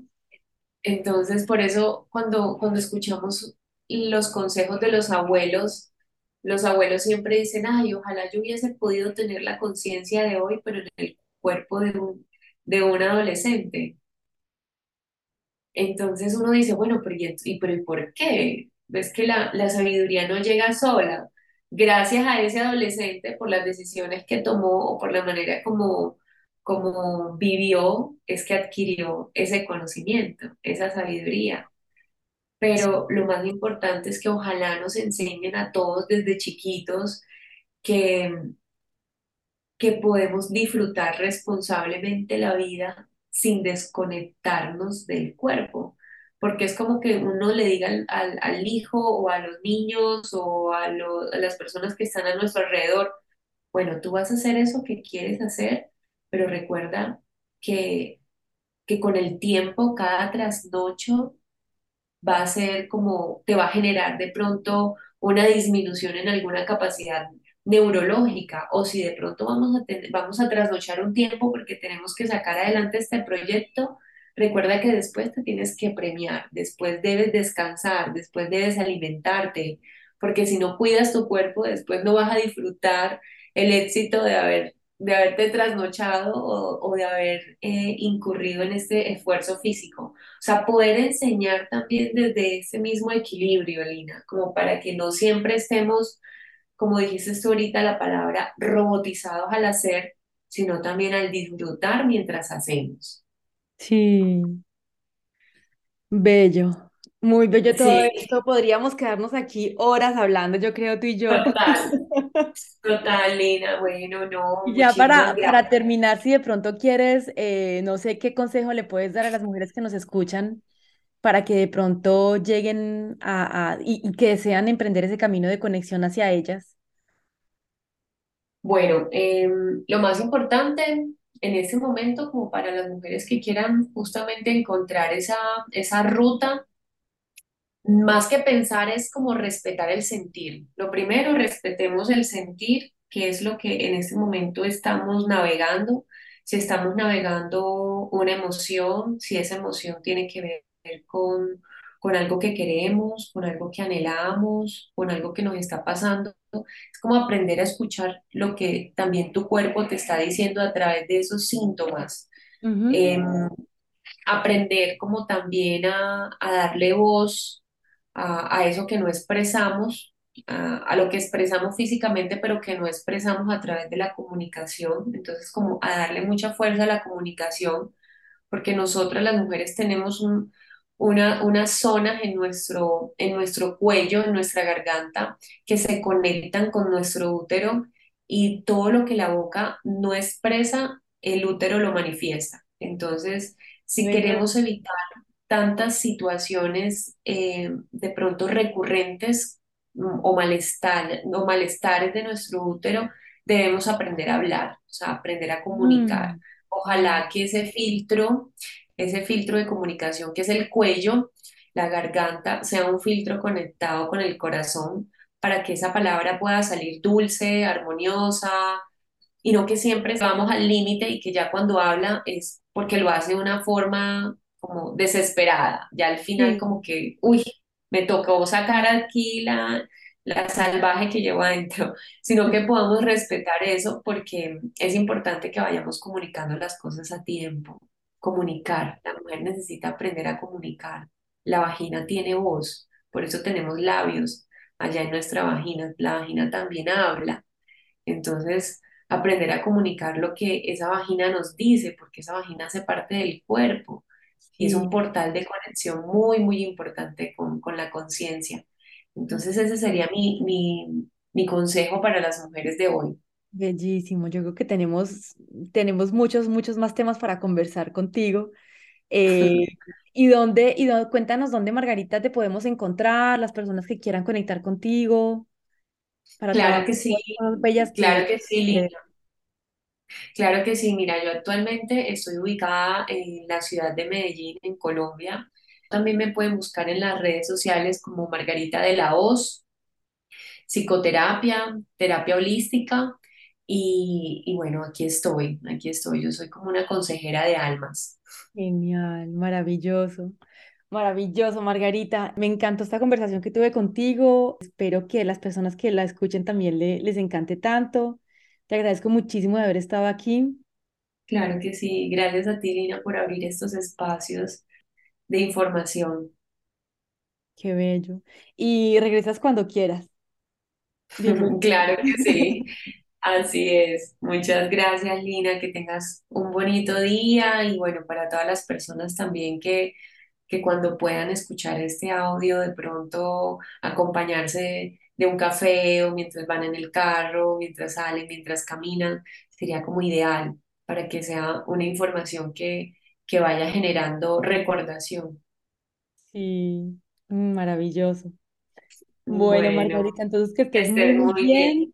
Entonces, por eso cuando, cuando escuchamos los consejos de los abuelos, los abuelos siempre dicen, ay, ojalá yo hubiese podido tener la conciencia de hoy, pero en el cuerpo de un, de un adolescente. Entonces uno dice, bueno, pero ¿y, pero ¿y por qué? ¿Ves que la, la sabiduría no llega sola? Gracias a ese adolescente por las decisiones que tomó o por la manera como, como vivió, es que adquirió ese conocimiento, esa sabiduría. Pero lo más importante es que ojalá nos enseñen a todos desde chiquitos que que podemos disfrutar responsablemente la vida sin desconectarnos del cuerpo. Porque es como que uno le diga al, al- hijo o a los niños o a, lo- las personas que están a nuestro alrededor, bueno, tú vas a hacer eso que quieres hacer, pero recuerda que, que con el tiempo, cada trasnocho, va a ser como, te va a generar de pronto una disminución en alguna capacidad neurológica o si de pronto vamos a, ten- vamos a trasnochar un tiempo porque tenemos que sacar adelante este proyecto, recuerda que después te tienes que premiar, después debes descansar, después debes alimentarte, porque si no cuidas tu cuerpo, después no vas a disfrutar el éxito de haber de haberte trasnochado o, de haber eh, incurrido en este esfuerzo físico. O sea, poder enseñar también desde ese mismo equilibrio, Lina, como para que no siempre estemos, como dijiste tú ahorita, la palabra robotizados al hacer, sino también al disfrutar mientras hacemos. Sí, bello, muy bello todo Sí, esto. Podríamos quedarnos aquí horas hablando, yo creo tú y yo. total, total, Lina. Bueno, no, Y ya muchísimas para, para gracias. terminar, si de pronto quieres, eh, no sé qué consejo le puedes dar a las mujeres que nos escuchan para que de pronto lleguen a, a- y, y que desean emprender ese camino de conexión hacia ellas. Bueno, em, lo más importante en este momento, como para las mujeres que quieran justamente encontrar esa, esa ruta, Más que pensar es como respetar el sentir. Lo primero, respetemos el sentir, que es lo que en este momento estamos navegando. Si estamos navegando una emoción, si esa emoción tiene que ver con, con algo que queremos, con algo que anhelamos, con algo que nos está pasando, es como aprender a escuchar lo que también tu cuerpo te está diciendo a través de esos síntomas. Em, aprender como también a, a darle voz a, a eso que no expresamos, a, a lo que expresamos físicamente, pero que no expresamos a través de la comunicación. Entonces, como a darle mucha fuerza a la comunicación, porque nosotras las mujeres tenemos un- una, unas zonas en nuestro, en nuestro cuello, en nuestra garganta, que se conectan con nuestro útero y todo lo que la boca no expresa, el útero lo manifiesta. Entonces, si queremos evitar tantas situaciones eh, de pronto recurrentes mm, o malestar, o malestares de nuestro útero, debemos aprender a hablar, o sea, aprender a comunicar. Mm, Ojalá que ese filtro, ese filtro de comunicación que es el cuello, la garganta, sea un filtro conectado con el corazón para que esa palabra pueda salir dulce, armoniosa, y no que siempre vamos al límite y que ya cuando habla es porque lo hace de una forma como desesperada. Ya al final Sí, como que, uy, me tocó sacar aquí la, la salvaje que llevo adentro, sino que podamos respetar eso porque es importante que vayamos comunicando las cosas a tiempo. Comunicar, la mujer necesita aprender a comunicar. La vagina tiene voz, por eso tenemos labios allá en nuestra vagina. La vagina también habla entonces, aprender a comunicar lo que esa vagina nos dice, porque esa vagina hace parte del cuerpo y es un portal de conexión muy, muy importante con, con la conciencia. Entonces, ese sería mi, mi, mi consejo para las mujeres de hoy. Bellísimo. Yo creo que tenemos, tenemos muchos, muchos más temas para conversar contigo. Eh, ¿y dónde, y cuéntanos dónde, Margarita, te podemos encontrar, las personas que quieran conectar contigo para Claro que sí, bellas claro que sí, Lina. Claro que sí. Mira, yo actualmente estoy ubicada en la ciudad de Medellín, en Colombia. También me pueden buscar en las redes sociales como Margarita de la Hoz psicoterapia, terapia holística y, y bueno, aquí estoy, aquí estoy. Yo soy como una consejera de almas. Genial, maravilloso, maravilloso, Margarita. Me encantó esta conversación que tuve contigo. Espero que las personas que la escuchen también le- les encante tanto. Te agradezco muchísimo de haber estado aquí. Claro que sí. Gracias a ti, Lina, por abrir estos espacios de información. Qué bello. Y regresas cuando quieras. Claro que sí, así es. Muchas gracias, Lina, que tengas un bonito día y bueno, para todas las personas también que, que cuando puedan escuchar este audio, de pronto acompañarse de un café o mientras van en el carro, mientras salen, mientras caminan, sería como ideal para que sea una información que, que vaya generando recordación. Sí, maravilloso. Bueno, Bueno, Margarita, entonces que estés muy, estés muy muy bien. bien